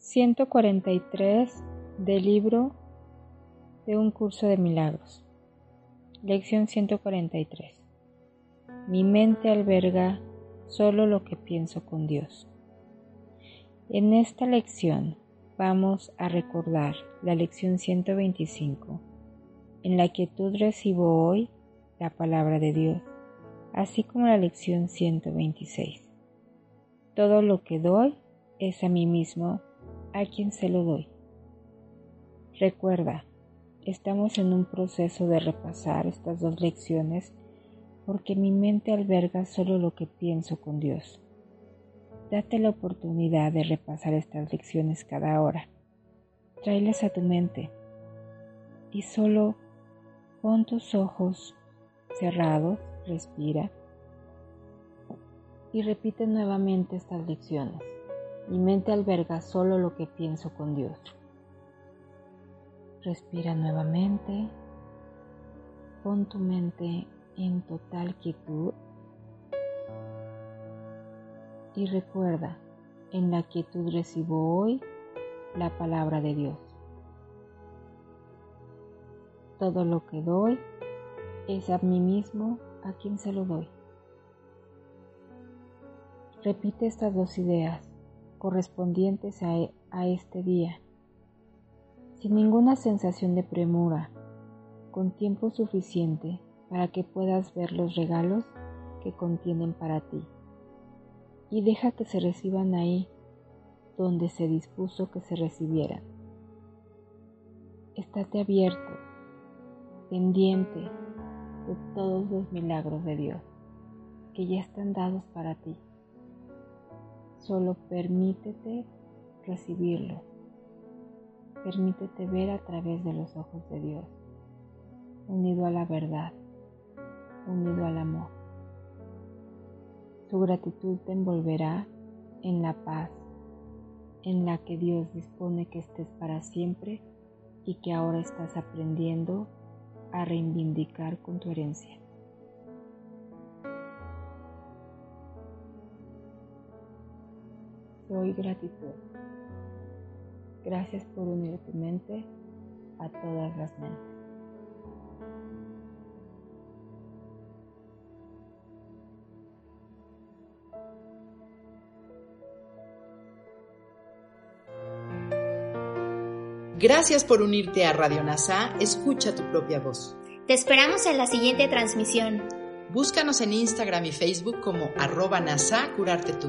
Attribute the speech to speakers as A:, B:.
A: 143 del libro de un curso de milagros. Lección 143. Mi mente alberga solo lo que pienso con Dios. En esta lección vamos a recordar la lección 125. En la quietud recibo hoy la palabra de Dios, así como la lección 126. Todo lo que doy es a mí mismo a quien se lo doy. Recuerda, estamos en un proceso de repasar estas dos lecciones porque mi mente alberga solo lo que pienso con Dios. Date la oportunidad de repasar estas lecciones cada hora. Tráelas a tu mente y solo pon tus ojos cerrados, respira y repite nuevamente estas lecciones. Mi mente alberga solo lo que pienso con Dios. Respira nuevamente. Pon tu mente en total quietud. Y recuerda, en la quietud recibo hoy la palabra de Dios. Todo lo que doy es a mí mismo a quien se lo doy. Repite estas dos ideas correspondientes a, este día, sin ninguna sensación de premura, con tiempo suficiente para que puedas ver los regalos que contienen para ti. Y deja que se reciban ahí donde se dispuso que se recibieran. Estate abierto, pendiente de todos los milagros de Dios que ya están dados para ti. Solo permítete recibirlo. Permítete ver a través de los ojos de Dios, unido a la verdad, unido al amor. Su gratitud te envolverá en la paz, en la que Dios dispone que estés para siempre y que ahora estás aprendiendo a reivindicar con tu herencia. Soy gratitud. Gracias por unir tu mente a todas las mentes.
B: Gracias por unirte a Radio NASA. Escucha tu propia voz.
C: Te esperamos en la siguiente transmisión.
B: Búscanos en Instagram y Facebook como arroba NASA Curarte Tú.